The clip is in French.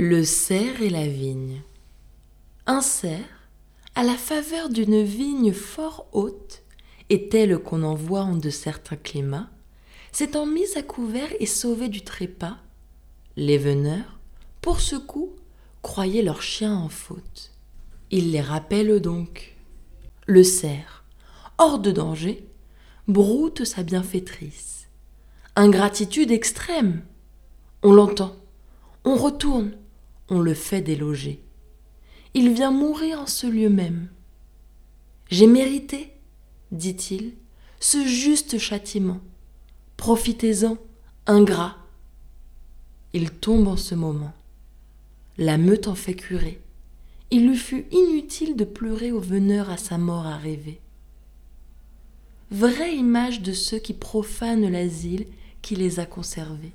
Le cerf et la vigne. Un cerf, à la faveur d'une vigne fort haute, et telle qu'on en voit en de certains climats, s'étant mis à couvert et sauvé du trépas, les veneurs, pour ce coup, croyaient leurs chiens en faute. Il les rappelle donc. Le cerf, hors de danger, broute sa bienfaitrice. Ingratitude extrême. On l'entend, on retourne, on le fait déloger. Il vient mourir en ce lieu même. J'ai mérité, dit-il, ce juste châtiment. Profitez-en, ingrat. Il tombe en ce moment. La meute en fait curer. Il lui fut inutile de pleurer aux veneurs à sa mort arrivée. Vraie image de ceux qui profanent l'asile qui les a conservés.